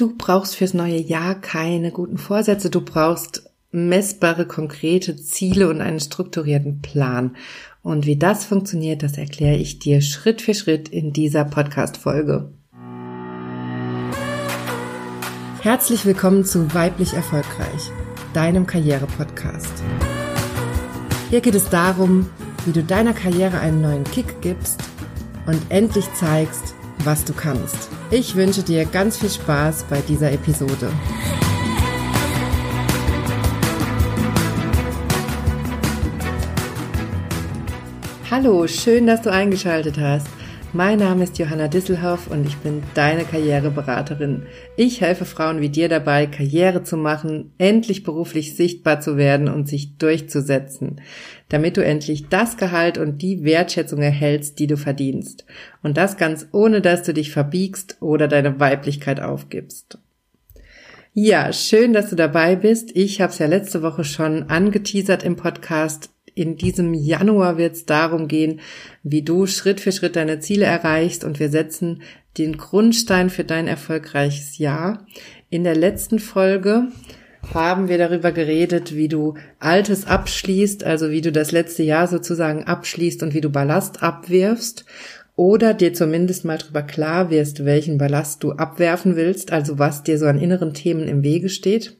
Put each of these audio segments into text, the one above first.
Du brauchst fürs neue Jahr keine guten Vorsätze, du brauchst messbare, konkrete Ziele und einen strukturierten Plan. Und wie das funktioniert, das erkläre ich dir Schritt für Schritt in dieser Podcast-Folge. Herzlich willkommen zu Weiblich Erfolgreich, deinem Karriere-Podcast. Hier geht es darum, wie du deiner Karriere einen neuen Kick gibst und endlich zeigst, was du kannst. Ich wünsche dir ganz viel Spaß bei dieser Episode. Hallo, schön, dass du eingeschaltet hast. Mein Name ist Johanna Disselhoff und ich bin deine Karriereberaterin. Ich helfe Frauen wie dir dabei, Karriere zu machen, endlich beruflich sichtbar zu werden und sich durchzusetzen, damit du endlich das Gehalt und die Wertschätzung erhältst, die du verdienst. Und das ganz ohne, dass du dich verbiegst oder deine Weiblichkeit aufgibst. Ja, schön, dass du dabei bist. Ich habe es ja letzte Woche schon angeteasert im Podcast in diesem Januar wird es darum gehen, wie du Schritt für Schritt deine Ziele erreichst und wir setzen den Grundstein für dein erfolgreiches Jahr. In der letzten Folge haben wir darüber geredet, wie du Altes abschließt, also wie du das letzte Jahr sozusagen abschließt und wie du Ballast abwirfst oder dir zumindest mal darüber klar wirst, welchen Ballast du abwerfen willst, also was dir so an inneren Themen im Wege steht.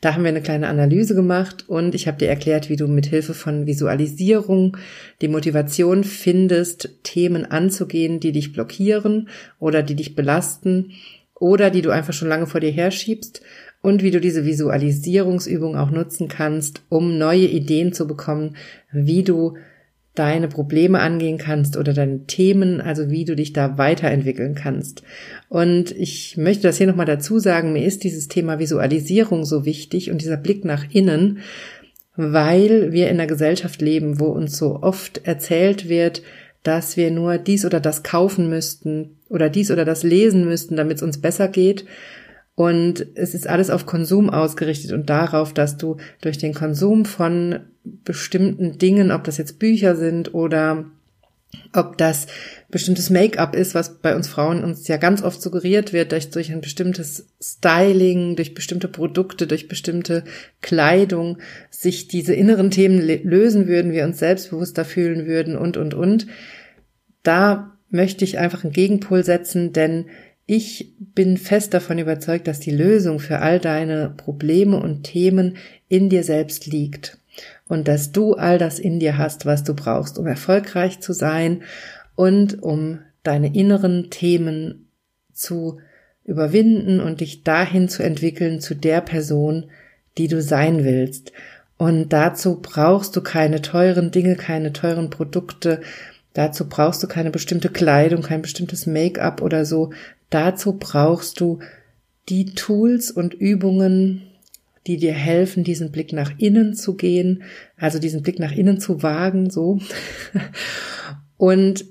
Da haben wir eine kleine Analyse gemacht und ich habe dir erklärt, wie du mit Hilfe von Visualisierung die Motivation findest, Themen anzugehen, die dich blockieren oder die dich belasten oder die du einfach schon lange vor dir herschiebst und wie du diese Visualisierungsübung auch nutzen kannst, um neue Ideen zu bekommen, wie du deine Probleme angehen kannst oder deine Themen, also wie du dich da weiterentwickeln kannst. Und ich möchte das hier nochmal dazu sagen, mir ist dieses Thema Visualisierung so wichtig und dieser Blick nach innen, weil wir in einer Gesellschaft leben, wo uns so oft erzählt wird, dass wir nur dies oder das kaufen müssten oder dies oder das lesen müssten, damit es uns besser geht. Und es ist alles auf Konsum ausgerichtet und darauf, dass du durch den Konsum von bestimmten Dingen, ob das jetzt Bücher sind oder ob das bestimmtes Make-up ist, was bei uns Frauen uns ja ganz oft suggeriert wird, durch, durch ein bestimmtes Styling, durch bestimmte Produkte, durch bestimmte Kleidung, sich diese inneren Themen lösen würden, wir uns selbstbewusster fühlen würden und, und, und. Da möchte ich einfach einen Gegenpol setzen, denn ich bin fest davon überzeugt, dass die Lösung für all deine Probleme und Themen in dir selbst liegt und dass du all das in dir hast, was du brauchst, um erfolgreich zu sein und um deine inneren Themen zu überwinden und dich dahin zu entwickeln zu der Person, die du sein willst. Und dazu brauchst du keine teuren Dinge, keine teuren Produkte, dazu brauchst du keine bestimmte Kleidung, kein bestimmtes Make-up oder so. Dazu brauchst du die Tools und Übungen, die dir helfen, diesen Blick nach innen zu gehen, also diesen Blick nach innen zu wagen, so. Und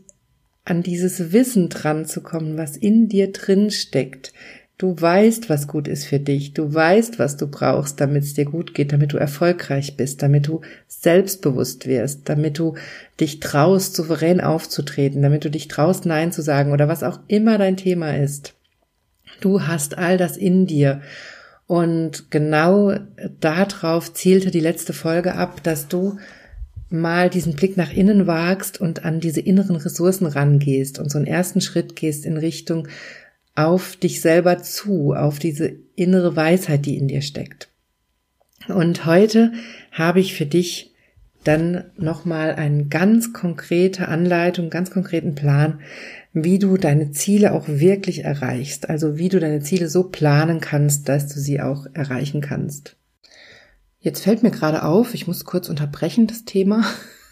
an dieses Wissen dran zu kommen, was in dir drin steckt. Du weißt, was gut ist für dich. Du weißt, was du brauchst, damit es dir gut geht, damit du erfolgreich bist, damit du selbstbewusst wirst, damit du dich traust, souverän aufzutreten, damit du dich traust, Nein zu sagen oder was auch immer dein Thema ist. Du hast all das in dir. Und genau darauf zielte die letzte Folge ab, dass du mal diesen Blick nach innen wagst und an diese inneren Ressourcen rangehst und so einen ersten Schritt gehst in Richtung auf dich selber zu, auf diese innere Weisheit, die in dir steckt. Und heute habe ich für dich dann nochmal eine ganz konkrete Anleitung, ganz konkreten Plan, wie du deine Ziele auch wirklich erreichst. Also wie du deine Ziele so planen kannst, dass du sie auch erreichen kannst. Jetzt fällt mir gerade auf, ich muss kurz unterbrechen das Thema.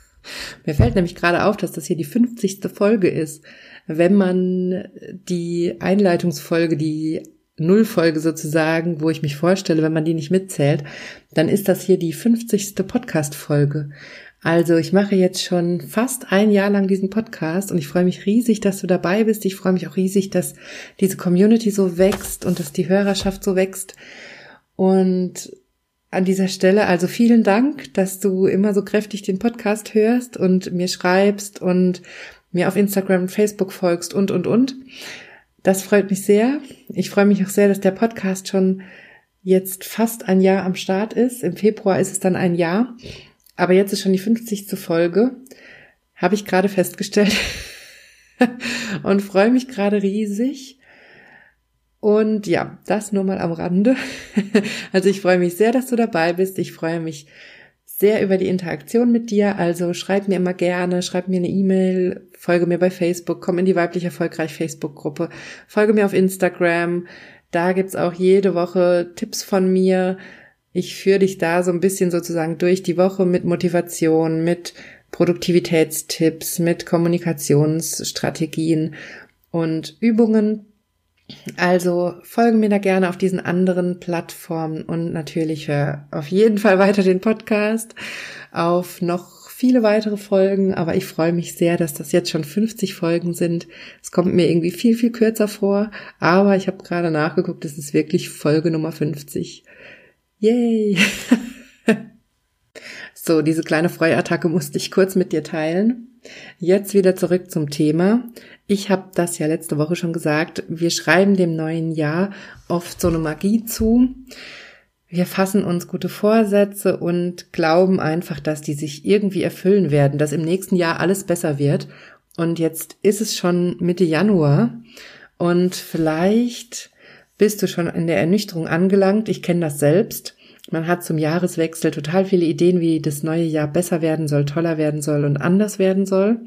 mir fällt nämlich gerade auf, dass das hier die 50. Folge ist. Wenn man die Einleitungsfolge, die Nullfolge sozusagen, wo ich mich vorstelle, wenn man die nicht mitzählt, dann ist das hier die 50. Podcast-Folge. Also ich mache jetzt schon fast ein Jahr lang diesen Podcast und ich freue mich riesig, dass du dabei bist. Ich freue mich auch riesig, dass diese Community so wächst und dass die Hörerschaft so wächst. Und an dieser Stelle also vielen Dank, dass du immer so kräftig den Podcast hörst und mir schreibst und mir auf Instagram und Facebook folgst und, und, und. Das freut mich sehr. Ich freue mich auch sehr, dass der Podcast schon jetzt fast ein Jahr am Start ist. Im Februar ist es dann ein Jahr. Aber jetzt ist schon die 50. Folge. Habe ich gerade festgestellt. und freue mich gerade riesig. Und ja, das nur mal am Rande. Also ich freue mich sehr, dass du dabei bist. Ich freue mich sehr über die Interaktion mit dir. Also schreib mir immer gerne, schreib mir eine E-Mail, folge mir bei Facebook, komm in die weiblich erfolgreich Facebook-Gruppe, folge mir auf Instagram. Da gibt's auch jede Woche Tipps von mir. Ich führe dich da so ein bisschen sozusagen durch die Woche mit Motivation, mit Produktivitätstipps, mit Kommunikationsstrategien und Übungen. Also folge mir da gerne auf diesen anderen Plattformen und natürlich hör auf jeden Fall weiter den Podcast auf noch viele weitere Folgen, aber ich freue mich sehr, dass das jetzt schon 50 Folgen sind. Es kommt mir irgendwie viel, viel kürzer vor, aber ich habe gerade nachgeguckt, es ist wirklich Folge Nummer 50. Yay! So, diese kleine Freuattacke musste ich kurz mit dir teilen. Jetzt wieder zurück zum Thema. Ich habe das ja letzte Woche schon gesagt. Wir schreiben dem neuen Jahr oft so eine Magie zu. Wir fassen uns gute Vorsätze und glauben einfach, dass die sich irgendwie erfüllen werden, dass im nächsten Jahr alles besser wird. Und jetzt ist es schon Mitte Januar und vielleicht bist du schon in der Ernüchterung angelangt. Ich kenne das selbst. Man hat zum Jahreswechsel total viele Ideen, wie das neue Jahr besser werden soll, toller werden soll und anders werden soll.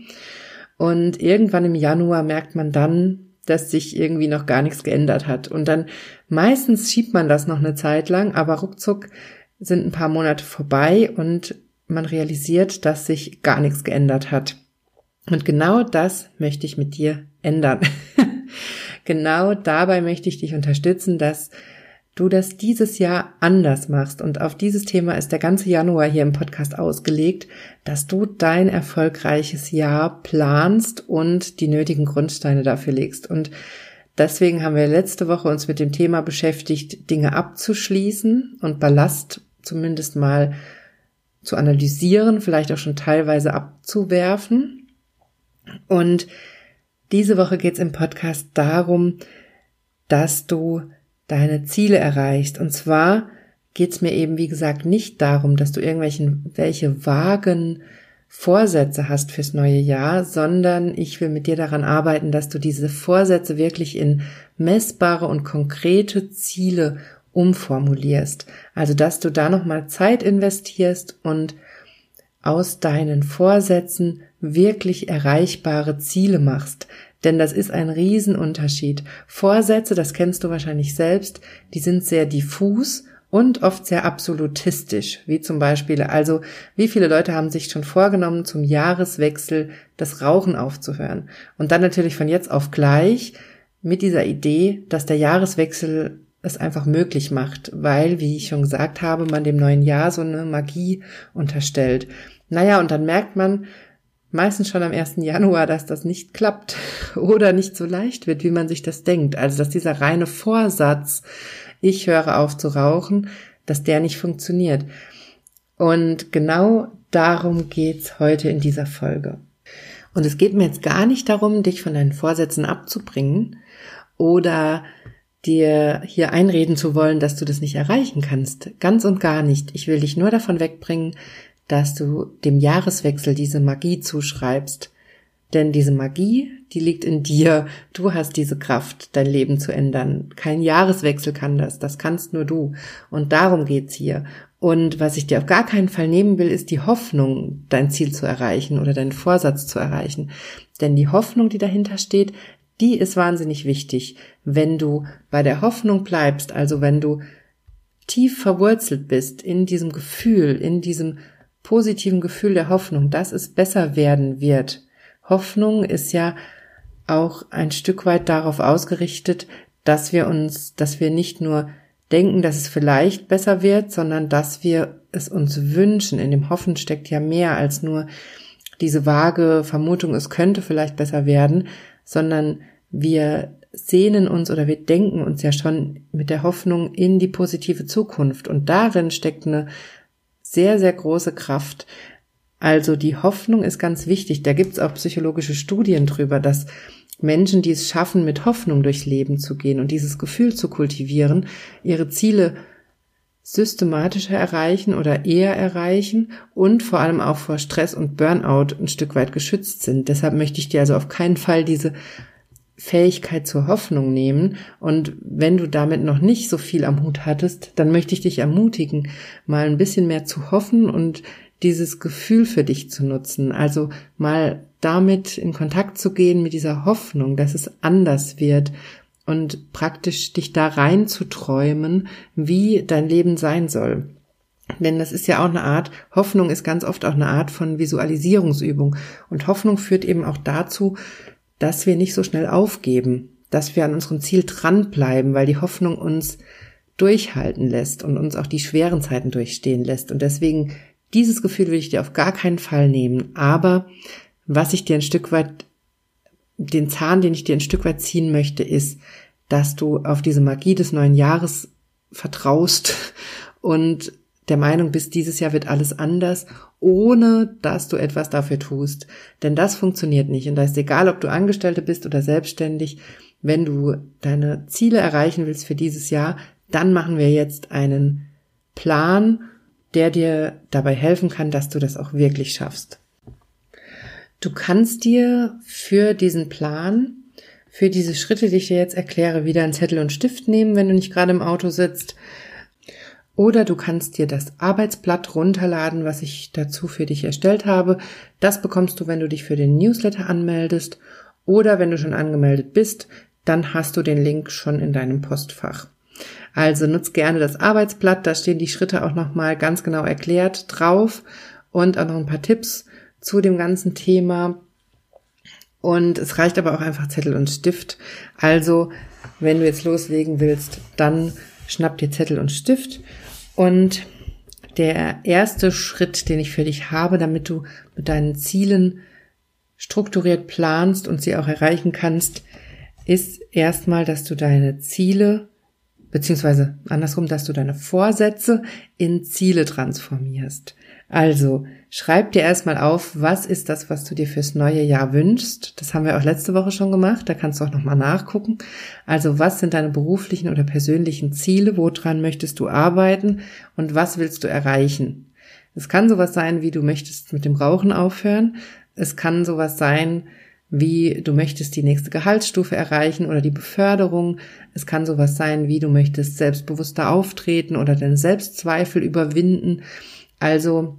Und irgendwann im Januar merkt man dann, dass sich irgendwie noch gar nichts geändert hat. Und dann meistens schiebt man das noch eine Zeit lang, aber ruckzuck sind ein paar Monate vorbei und man realisiert, dass sich gar nichts geändert hat. Und genau das möchte ich mit dir ändern. genau dabei möchte ich dich unterstützen, dass du das dieses Jahr anders machst. Und auf dieses Thema ist der ganze Januar hier im Podcast ausgelegt, dass du dein erfolgreiches Jahr planst und die nötigen Grundsteine dafür legst. Und deswegen haben wir letzte Woche uns mit dem Thema beschäftigt, Dinge abzuschließen und Ballast zumindest mal zu analysieren, vielleicht auch schon teilweise abzuwerfen. Und diese Woche geht es im Podcast darum, dass du deine Ziele erreichst. Und zwar geht es mir eben, wie gesagt, nicht darum, dass du irgendwelchen, welche vagen Vorsätze hast fürs neue Jahr, sondern ich will mit dir daran arbeiten, dass du diese Vorsätze wirklich in messbare und konkrete Ziele umformulierst. Also, dass du da nochmal Zeit investierst und aus deinen Vorsätzen wirklich erreichbare Ziele machst. Denn das ist ein Riesenunterschied. Vorsätze, das kennst du wahrscheinlich selbst, die sind sehr diffus und oft sehr absolutistisch, wie zum Beispiel, also wie viele Leute haben sich schon vorgenommen, zum Jahreswechsel das Rauchen aufzuhören. Und dann natürlich von jetzt auf gleich mit dieser Idee, dass der Jahreswechsel es einfach möglich macht, weil, wie ich schon gesagt habe, man dem neuen Jahr so eine Magie unterstellt. Naja, und dann merkt man, meistens schon am 1. Januar, dass das nicht klappt oder nicht so leicht wird, wie man sich das denkt. Also, dass dieser reine Vorsatz, ich höre auf zu rauchen, dass der nicht funktioniert. Und genau darum geht's heute in dieser Folge. Und es geht mir jetzt gar nicht darum, dich von deinen Vorsätzen abzubringen oder dir hier einreden zu wollen, dass du das nicht erreichen kannst. Ganz und gar nicht. Ich will dich nur davon wegbringen, dass du dem Jahreswechsel diese Magie zuschreibst. Denn diese Magie, die liegt in dir. Du hast diese Kraft, dein Leben zu ändern. Kein Jahreswechsel kann das. Das kannst nur du. Und darum geht's hier. Und was ich dir auf gar keinen Fall nehmen will, ist die Hoffnung, dein Ziel zu erreichen oder deinen Vorsatz zu erreichen. Denn die Hoffnung, die dahinter steht, die ist wahnsinnig wichtig. Wenn du bei der Hoffnung bleibst, also wenn du tief verwurzelt bist in diesem Gefühl, in diesem positiven Gefühl der Hoffnung, dass es besser werden wird. Hoffnung ist ja auch ein Stück weit darauf ausgerichtet, dass wir uns, dass wir nicht nur denken, dass es vielleicht besser wird, sondern dass wir es uns wünschen. In dem Hoffen steckt ja mehr als nur diese vage Vermutung, es könnte vielleicht besser werden, sondern wir sehnen uns oder wir denken uns ja schon mit der Hoffnung in die positive Zukunft. Und darin steckt eine sehr, sehr große Kraft. Also die Hoffnung ist ganz wichtig. Da gibt's auch psychologische Studien drüber, dass Menschen, die es schaffen, mit Hoffnung durchs Leben zu gehen und dieses Gefühl zu kultivieren, ihre Ziele systematischer erreichen oder eher erreichen und vor allem auch vor Stress und Burnout ein Stück weit geschützt sind. Deshalb möchte ich dir also auf keinen Fall diese Fähigkeit zur Hoffnung nehmen. Und wenn du damit noch nicht so viel am Hut hattest, dann möchte ich dich ermutigen, mal ein bisschen mehr zu hoffen und dieses Gefühl für dich zu nutzen. Also mal damit in Kontakt zu gehen mit dieser Hoffnung, dass es anders wird und praktisch dich da rein zu träumen, wie dein Leben sein soll. Denn das ist ja auch eine Art, Hoffnung ist ganz oft auch eine Art von Visualisierungsübung. Und Hoffnung führt eben auch dazu, dass wir nicht so schnell aufgeben, dass wir an unserem Ziel dranbleiben, weil die Hoffnung uns durchhalten lässt und uns auch die schweren Zeiten durchstehen lässt. Und deswegen, dieses Gefühl will ich dir auf gar keinen Fall nehmen. Aber was ich dir ein Stück weit, den Zahn, den ich dir ein Stück weit ziehen möchte, ist, dass du auf diese Magie des neuen Jahres vertraust und der Meinung bist, dieses Jahr wird alles anders, ohne dass du etwas dafür tust. Denn das funktioniert nicht. Und da ist egal, ob du Angestellte bist oder selbstständig, wenn du deine Ziele erreichen willst für dieses Jahr, dann machen wir jetzt einen Plan, der dir dabei helfen kann, dass du das auch wirklich schaffst. Du kannst dir für diesen Plan, für diese Schritte, die ich dir jetzt erkläre, wieder einen Zettel und Stift nehmen, wenn du nicht gerade im Auto sitzt. Oder du kannst dir das Arbeitsblatt runterladen, was ich dazu für dich erstellt habe. Das bekommst du, wenn du dich für den Newsletter anmeldest. Oder wenn du schon angemeldet bist, dann hast du den Link schon in deinem Postfach. Also nutz gerne das Arbeitsblatt, da stehen die Schritte auch nochmal ganz genau erklärt drauf und auch noch ein paar Tipps zu dem ganzen Thema. Und es reicht aber auch einfach Zettel und Stift. Also, wenn du jetzt loslegen willst, dann schnapp dir Zettel und Stift. Und der erste Schritt, den ich für dich habe, damit du mit deinen Zielen strukturiert planst und sie auch erreichen kannst, ist erstmal, dass du deine Ziele, beziehungsweise andersrum, dass du deine Vorsätze in Ziele transformierst. Also schreib dir erstmal auf, was ist das, was du dir fürs neue Jahr wünschst. Das haben wir auch letzte Woche schon gemacht, da kannst du auch nochmal nachgucken. Also was sind deine beruflichen oder persönlichen Ziele, woran möchtest du arbeiten und was willst du erreichen? Es kann sowas sein, wie du möchtest mit dem Rauchen aufhören. Es kann sowas sein, wie du möchtest die nächste Gehaltsstufe erreichen oder die Beförderung. Es kann sowas sein, wie du möchtest selbstbewusster auftreten oder deine Selbstzweifel überwinden. Also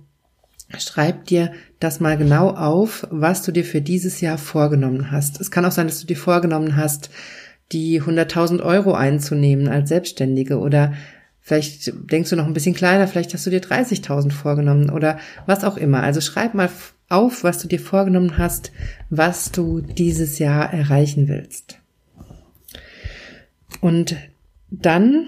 schreib dir das mal genau auf, was du dir für dieses Jahr vorgenommen hast. Es kann auch sein, dass du dir vorgenommen hast, die 100.000 Euro einzunehmen als Selbstständige oder vielleicht denkst du noch ein bisschen kleiner, vielleicht hast du dir 30.000 vorgenommen oder was auch immer. Also schreib mal auf, was du dir vorgenommen hast, was du dieses Jahr erreichen willst. Und dann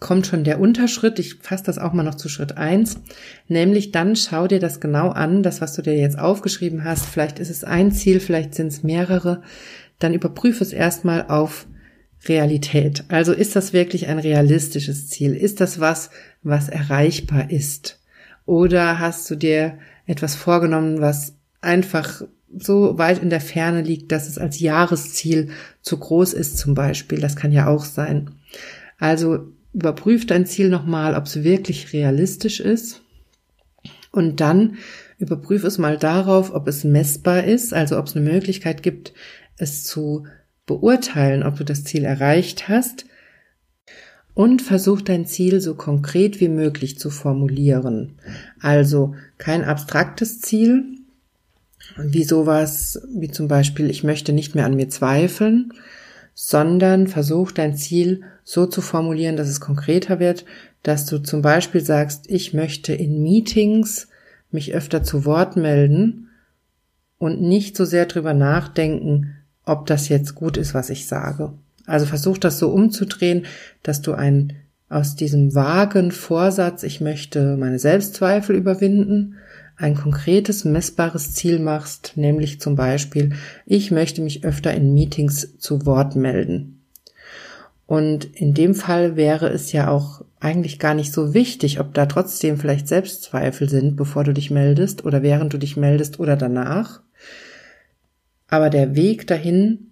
kommt schon der Unterschritt. Ich fasse das auch mal noch zu Schritt eins, Nämlich dann schau dir das genau an, das, was du dir jetzt aufgeschrieben hast. Vielleicht ist es ein Ziel, vielleicht sind es mehrere. Dann überprüfe es erstmal auf Realität. Also ist das wirklich ein realistisches Ziel? Ist das was, was erreichbar ist? Oder hast du dir etwas vorgenommen, was einfach so weit in der Ferne liegt, dass es als Jahresziel zu groß ist zum Beispiel? Das kann ja auch sein. Also überprüf dein Ziel nochmal, ob es wirklich realistisch ist. Und dann überprüf es mal darauf, ob es messbar ist, also ob es eine Möglichkeit gibt, es zu beurteilen, ob du das Ziel erreicht hast. Und versuch dein Ziel so konkret wie möglich zu formulieren. Also kein abstraktes Ziel, wie sowas, wie zum Beispiel, ich möchte nicht mehr an mir zweifeln, sondern versuch dein Ziel so zu formulieren, dass es konkreter wird, dass du zum Beispiel sagst, ich möchte in Meetings mich öfter zu Wort melden und nicht so sehr drüber nachdenken, ob das jetzt gut ist, was ich sage. Also versuch das so umzudrehen, dass du ein aus diesem vagen Vorsatz, ich möchte meine Selbstzweifel überwinden, ein konkretes, messbares Ziel machst, nämlich zum Beispiel, ich möchte mich öfter in Meetings zu Wort melden. Und in dem Fall wäre es ja auch eigentlich gar nicht so wichtig, ob da trotzdem vielleicht Selbstzweifel sind, bevor du dich meldest oder während du dich meldest oder danach. Aber der Weg dahin,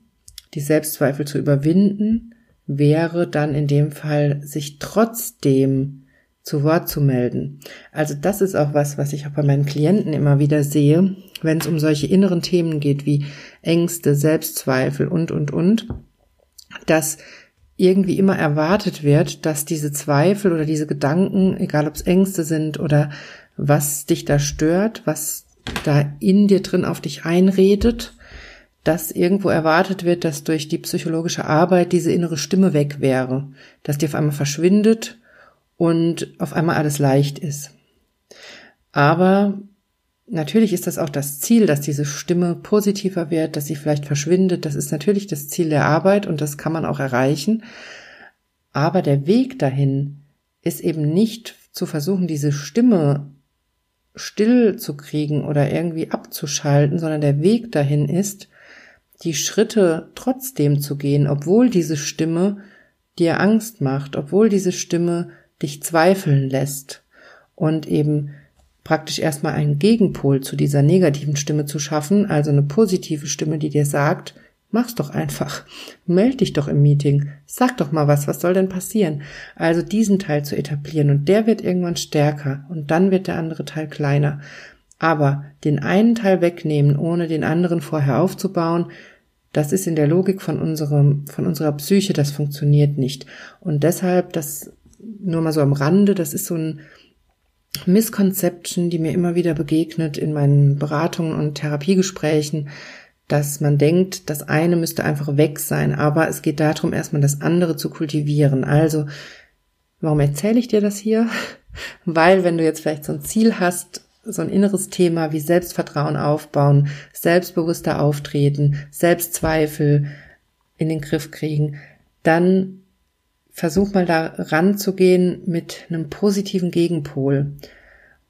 die Selbstzweifel zu überwinden, wäre dann in dem Fall, sich trotzdem zu Wort zu melden. Also das ist auch was, was ich auch bei meinen Klienten immer wieder sehe, wenn es um solche inneren Themen geht wie Ängste, Selbstzweifel und, und, und, dass irgendwie immer erwartet wird, dass diese Zweifel oder diese Gedanken, egal ob es Ängste sind oder was dich da stört, was da in dir drin auf dich einredet, dass irgendwo erwartet wird, dass durch die psychologische Arbeit diese innere Stimme weg wäre, dass die auf einmal verschwindet und auf einmal alles leicht ist. Aber natürlich ist das auch das Ziel, dass diese Stimme positiver wird, dass sie vielleicht verschwindet. Das ist natürlich das Ziel der Arbeit und das kann man auch erreichen. Aber der Weg dahin ist eben nicht zu versuchen, diese Stimme still zu kriegen oder irgendwie abzuschalten, sondern der Weg dahin ist, die Schritte trotzdem zu gehen, obwohl diese Stimme dir Angst macht, obwohl diese Stimme dich zweifeln lässt und eben praktisch erstmal einen Gegenpol zu dieser negativen Stimme zu schaffen, also eine positive Stimme, die dir sagt, mach's doch einfach, meld dich doch im Meeting, sag doch mal was, was soll denn passieren? Also diesen Teil zu etablieren und der wird irgendwann stärker und dann wird der andere Teil kleiner. Aber den einen Teil wegnehmen, ohne den anderen vorher aufzubauen, das ist in der Logik von unserem, von unserer Psyche, das funktioniert nicht. Und deshalb, das nur mal so am Rande, das ist so ein Misconception, die mir immer wieder begegnet in meinen Beratungen und Therapiegesprächen, dass man denkt, das eine müsste einfach weg sein, aber es geht darum, erstmal das andere zu kultivieren. Also, warum erzähle ich dir das hier? Weil, wenn du jetzt vielleicht so ein Ziel hast, so ein inneres Thema wie Selbstvertrauen aufbauen, selbstbewusster auftreten, Selbstzweifel in den Griff kriegen, dann versuch mal da ranzugehen mit einem positiven Gegenpol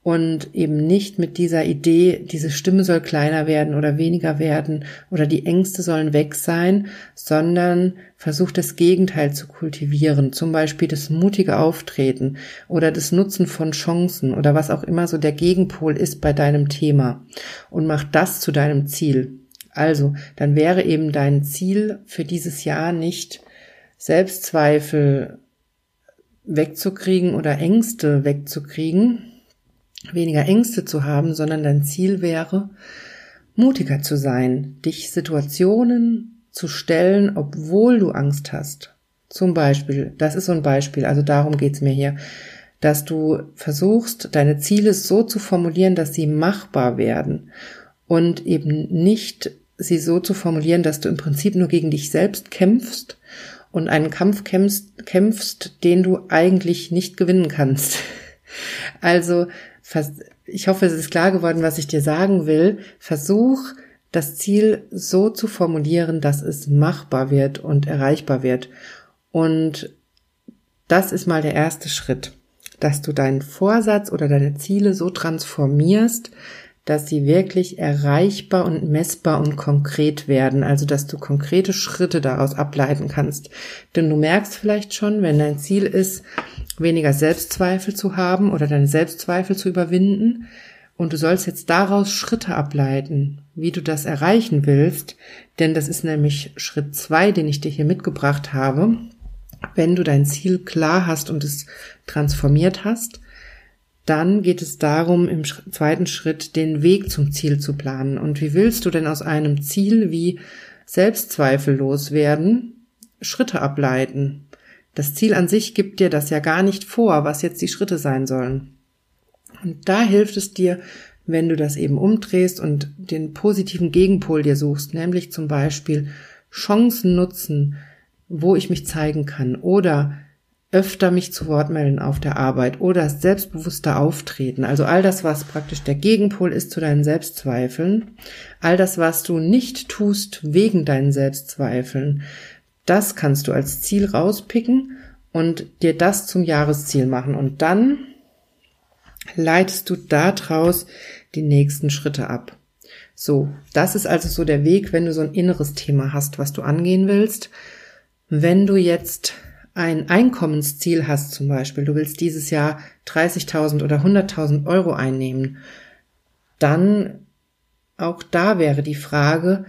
und eben nicht mit dieser Idee, diese Stimme soll kleiner werden oder weniger werden oder die Ängste sollen weg sein, sondern versuch das Gegenteil zu kultivieren, zum Beispiel das mutige Auftreten oder das Nutzen von Chancen oder was auch immer so der Gegenpol ist bei deinem Thema und mach das zu deinem Ziel. Also, dann wäre eben dein Ziel für dieses Jahr nicht Selbstzweifel wegzukriegen oder Ängste wegzukriegen, weniger Ängste zu haben, sondern dein Ziel wäre, mutiger zu sein, dich Situationen zu stellen, obwohl du Angst hast. Zum Beispiel, das ist so ein Beispiel, also darum geht's mir hier, dass du versuchst, deine Ziele so zu formulieren, dass sie machbar werden und eben nicht sie so zu formulieren, dass du im Prinzip nur gegen dich selbst kämpfst und einen Kampf kämpfst, kämpfst den du eigentlich nicht gewinnen kannst. Also ich hoffe, es ist klar geworden, was ich dir sagen will. Versuch, das Ziel so zu formulieren, dass es machbar wird und erreichbar wird. Und das ist mal der erste Schritt, dass du deinen Vorsatz oder deine Ziele so transformierst, dass sie wirklich erreichbar und messbar und konkret werden, also dass du konkrete Schritte daraus ableiten kannst. Denn du merkst vielleicht schon, wenn dein Ziel ist, weniger Selbstzweifel zu haben oder deine Selbstzweifel zu überwinden, und du sollst jetzt daraus Schritte ableiten, wie du das erreichen willst, denn das ist nämlich Schritt zwei, den ich dir hier mitgebracht habe. Wenn du dein Ziel klar hast und es transformiert hast, dann geht es darum, im zweiten Schritt den Weg zum Ziel zu planen. Und wie willst du denn aus einem Ziel wie selbstzweifellos werden, Schritte ableiten? Das Ziel an sich gibt dir das ja gar nicht vor, was jetzt die Schritte sein sollen. Und da hilft es dir, wenn du das eben umdrehst und den positiven Gegenpol dir suchst, nämlich zum Beispiel Chancen nutzen, wo ich mich zeigen kann oder öfter mich zu Wort melden auf der Arbeit oder selbstbewusster auftreten. Also all das, was praktisch der Gegenpol ist zu deinen Selbstzweifeln, all das, was du nicht tust wegen deinen Selbstzweifeln, das kannst du als Ziel rauspicken und dir das zum Jahresziel machen. Und dann leitest du daraus die nächsten Schritte ab. So, das ist also so der Weg, wenn du so ein inneres Thema hast, was du angehen willst. Wenn du jetzt ein Einkommensziel hast zum Beispiel, du willst dieses Jahr 30.000 oder 100.000 Euro einnehmen, dann auch da wäre die Frage,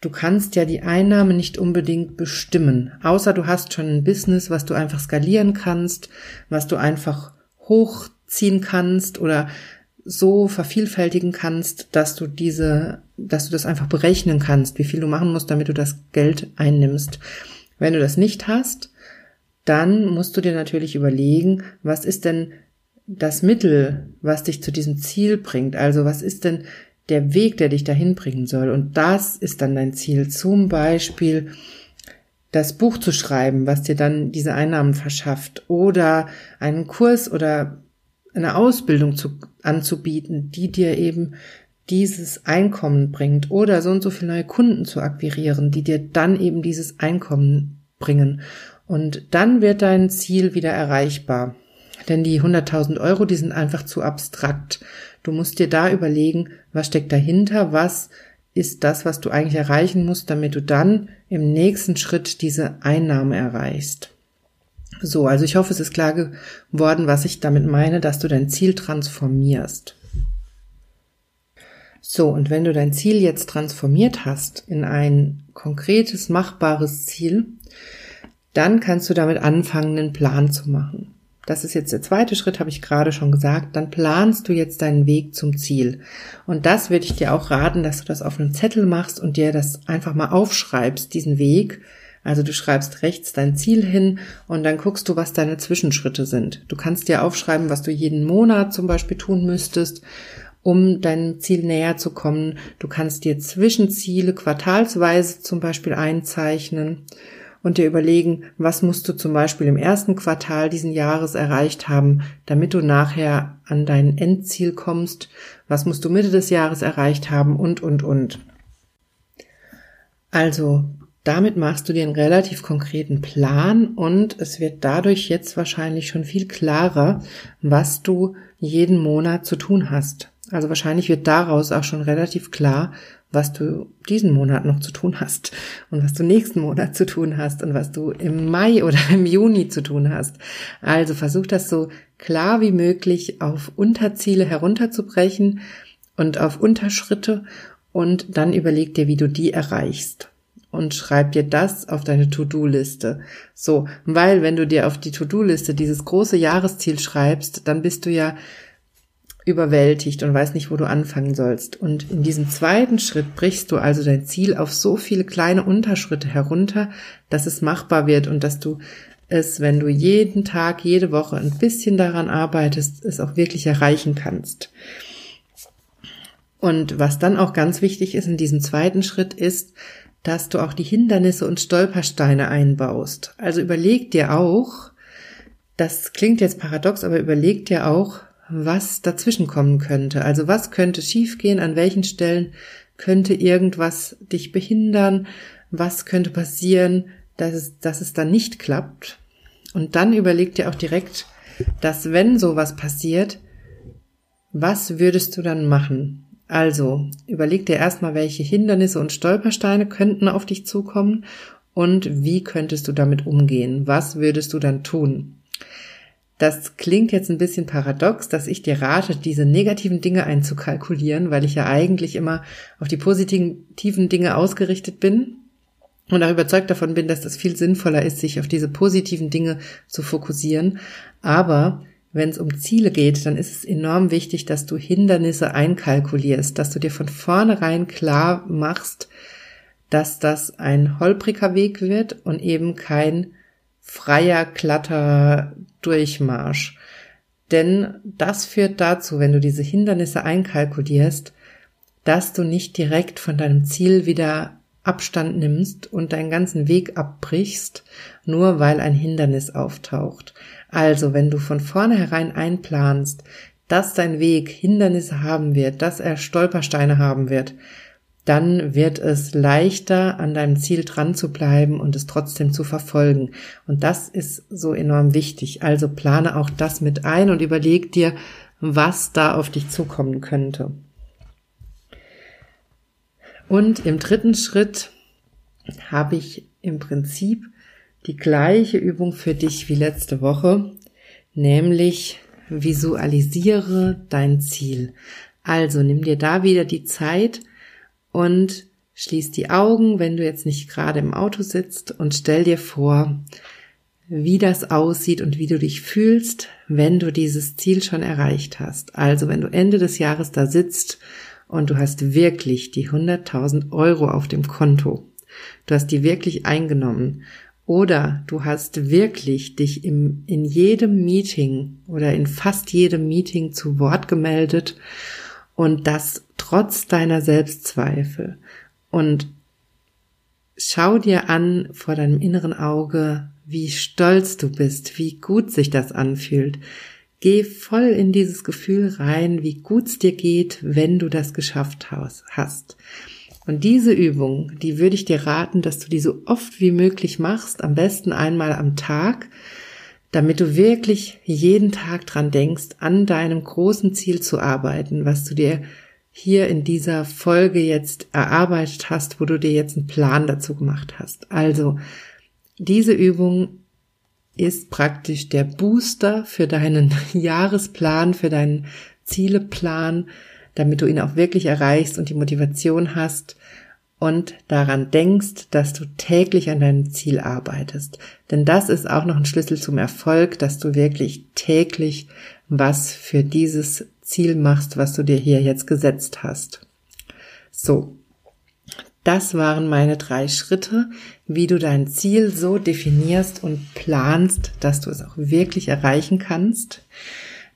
du kannst ja die Einnahme nicht unbedingt bestimmen, außer du hast schon ein Business, was du einfach skalieren kannst, was du einfach hochziehen kannst oder so vervielfältigen kannst, dass du diese, dass du das einfach berechnen kannst, wie viel du machen musst, damit du das Geld einnimmst. Wenn du das nicht hast, dann musst du dir natürlich überlegen, was ist denn das Mittel, was dich zu diesem Ziel bringt? Also was ist denn der Weg, der dich dahin bringen soll? Und das ist dann dein Ziel. Zum Beispiel das Buch zu schreiben, was dir dann diese Einnahmen verschafft oder einen Kurs oder eine Ausbildung zu, anzubieten, die dir eben dieses Einkommen bringt oder so und so viele neue Kunden zu akquirieren, die dir dann eben dieses Einkommen bringen. Und dann wird dein Ziel wieder erreichbar. Denn die 100.000 Euro, die sind einfach zu abstrakt. Du musst dir da überlegen, was steckt dahinter, was ist das, was du eigentlich erreichen musst, damit du dann im nächsten Schritt diese Einnahme erreichst. So, also ich hoffe, es ist klar geworden, was ich damit meine, dass du dein Ziel transformierst. So, und wenn du dein Ziel jetzt transformiert hast in ein konkretes, machbares Ziel, dann kannst du damit anfangen, einen Plan zu machen. Das ist jetzt der zweite Schritt, habe ich gerade schon gesagt. Dann planst du jetzt deinen Weg zum Ziel. Und das würde ich dir auch raten, dass du das auf einem Zettel machst und dir das einfach mal aufschreibst, diesen Weg. Also du schreibst rechts dein Ziel hin und dann guckst du, was deine Zwischenschritte sind. Du kannst dir aufschreiben, was du jeden Monat zum Beispiel tun müsstest, um deinem Ziel näher zu kommen. Du kannst dir Zwischenziele quartalsweise zum Beispiel einzeichnen und dir überlegen, was musst du zum Beispiel im ersten Quartal diesen Jahres erreicht haben, damit du nachher an dein Endziel kommst, was musst du Mitte des Jahres erreicht haben und, und, und. Also, damit machst du dir einen relativ konkreten Plan und es wird dadurch jetzt wahrscheinlich schon viel klarer, was du jeden Monat zu tun hast. Also wahrscheinlich wird daraus auch schon relativ klar, was du diesen Monat noch zu tun hast und was du nächsten Monat zu tun hast und was du im Mai oder im Juni zu tun hast. Also versuch das so klar wie möglich auf Unterziele herunterzubrechen und auf Unterschritte und dann überleg dir, wie du die erreichst. Und schreib dir das auf deine To-Do-Liste. So, weil wenn du dir auf die To-Do-Liste dieses große Jahresziel schreibst, dann bist du ja überwältigt und weißt nicht, wo du anfangen sollst. Und in diesem zweiten Schritt brichst du also dein Ziel auf so viele kleine Unterschritte herunter, dass es machbar wird und dass du es, wenn du jeden Tag, jede Woche ein bisschen daran arbeitest, es auch wirklich erreichen kannst. Und was dann auch ganz wichtig ist in diesem zweiten Schritt ist, dass du auch die Hindernisse und Stolpersteine einbaust. Also überleg dir auch, das klingt jetzt paradox, aber überleg dir auch, was dazwischen kommen könnte. Also was könnte schiefgehen, an welchen Stellen könnte irgendwas dich behindern, was könnte passieren, dass es, dass es dann nicht klappt. Und dann überleg dir auch direkt, dass wenn sowas passiert, was würdest du dann machen? Also, überleg dir erstmal, welche Hindernisse und Stolpersteine könnten auf dich zukommen und wie könntest du damit umgehen? Was würdest du dann tun? Das klingt jetzt ein bisschen paradox, dass ich dir rate, diese negativen Dinge einzukalkulieren, weil ich ja eigentlich immer auf die positiven Dinge ausgerichtet bin und auch überzeugt davon bin, dass das viel sinnvoller ist, sich auf diese positiven Dinge zu fokussieren. Aber wenn es um Ziele geht, dann ist es enorm wichtig, dass du Hindernisse einkalkulierst, dass du dir von vornherein klar machst, dass das ein holpriger Weg wird und eben kein freier, glatter Durchmarsch. Denn das führt dazu, wenn du diese Hindernisse einkalkulierst, dass du nicht direkt von deinem Ziel wieder Abstand nimmst und deinen ganzen Weg abbrichst, nur weil ein Hindernis auftaucht. Also, wenn du von vornherein einplanst, dass dein Weg Hindernisse haben wird, dass er Stolpersteine haben wird, dann wird es leichter, an deinem Ziel dran zu bleiben und es trotzdem zu verfolgen. Und das ist so enorm wichtig. Also plane auch das mit ein und überleg dir, was da auf dich zukommen könnte. Und im dritten Schritt habe ich im Prinzip die gleiche Übung für dich wie letzte Woche, nämlich visualisiere dein Ziel. Also nimm dir da wieder die Zeit, und Schließ die Augen, wenn du jetzt nicht gerade im Auto sitzt und stell dir vor, wie das aussieht und wie du dich fühlst, wenn du dieses Ziel schon erreicht hast. Also wenn du Ende des Jahres da sitzt und du hast wirklich die 100.000 Euro auf dem Konto. Du hast die wirklich eingenommen. Oder du hast wirklich dich im, in jedem Meeting oder in fast jedem Meeting zu Wort gemeldet und das trotz deiner Selbstzweifel. Und schau dir an vor deinem inneren Auge, wie stolz du bist, wie gut sich das anfühlt. Geh voll in dieses Gefühl rein, wie gut es dir geht, wenn du das geschafft hast. Und diese Übung, die würde ich dir raten, dass du die so oft wie möglich machst, am besten einmal am Tag, damit du wirklich jeden Tag dran denkst, an deinem großen Ziel zu arbeiten, was du dir hier in dieser Folge jetzt erarbeitet hast, wo du dir jetzt einen Plan dazu gemacht hast. Also diese Übung ist praktisch der Booster für deinen Jahresplan, für deinen Zieleplan, damit du ihn auch wirklich erreichst und die Motivation hast und daran denkst, dass du täglich an deinem Ziel arbeitest. Denn das ist auch noch ein Schlüssel zum Erfolg, dass du wirklich täglich was für dieses Ziel machst, was du dir hier jetzt gesetzt hast. So, das waren meine drei Schritte, wie du dein Ziel so definierst und planst, dass du es auch wirklich erreichen kannst.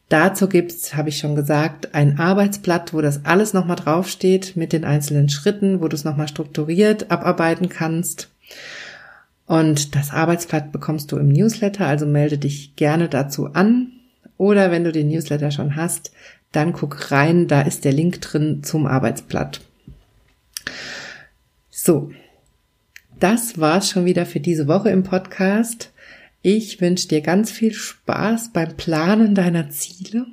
Dazu gibt's, habe ich schon gesagt, ein Arbeitsblatt, wo das alles nochmal draufsteht mit den einzelnen Schritten, wo du es nochmal strukturiert abarbeiten kannst. Und das Arbeitsblatt bekommst du im Newsletter, also melde dich gerne dazu an. Oder wenn du den Newsletter schon hast, dann guck rein, da ist der Link drin zum Arbeitsblatt. So, das war's schon wieder für diese Woche im Podcast. Ich wünsche dir ganz viel Spaß beim Planen deiner Ziele.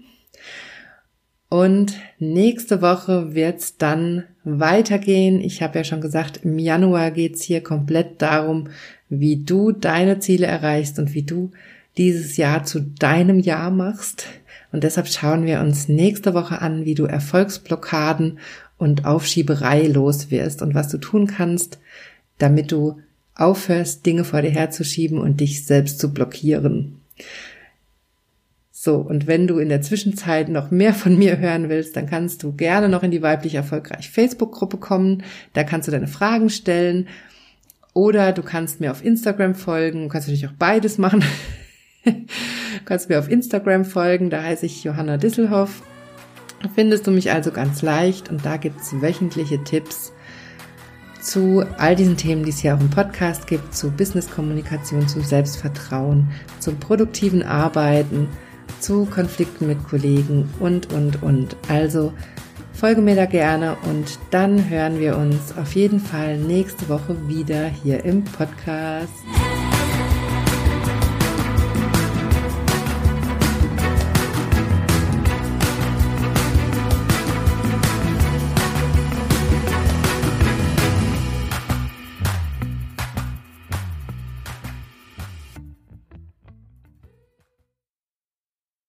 Und nächste Woche wird's dann weitergehen. Ich habe ja schon gesagt, im Januar geht's hier komplett darum, wie du deine Ziele erreichst und wie du dieses Jahr zu deinem Jahr machst. Und deshalb schauen wir uns nächste Woche an, wie du Erfolgsblockaden und Aufschieberei los wirst und was du tun kannst, damit du aufhörst, Dinge vor dir herzuschieben und dich selbst zu blockieren. So, und wenn du in der Zwischenzeit noch mehr von mir hören willst, dann kannst du gerne noch in die weiblich erfolgreich Facebook-Gruppe kommen. Da kannst du deine Fragen stellen. Oder du kannst mir auf Instagram folgen. Du kannst natürlich auch beides machen. du kannst mir auf Instagram folgen. Da heiße ich Johanna Disselhoff findest du mich also ganz leicht und da gibt es wöchentliche Tipps zu all diesen Themen, die es hier auch im Podcast gibt, zu Business-Kommunikation, zu Selbstvertrauen, zum produktiven Arbeiten, zu Konflikten mit Kollegen und, und, und. Also folge mir da gerne und dann hören wir uns auf jeden Fall nächste Woche wieder hier im Podcast.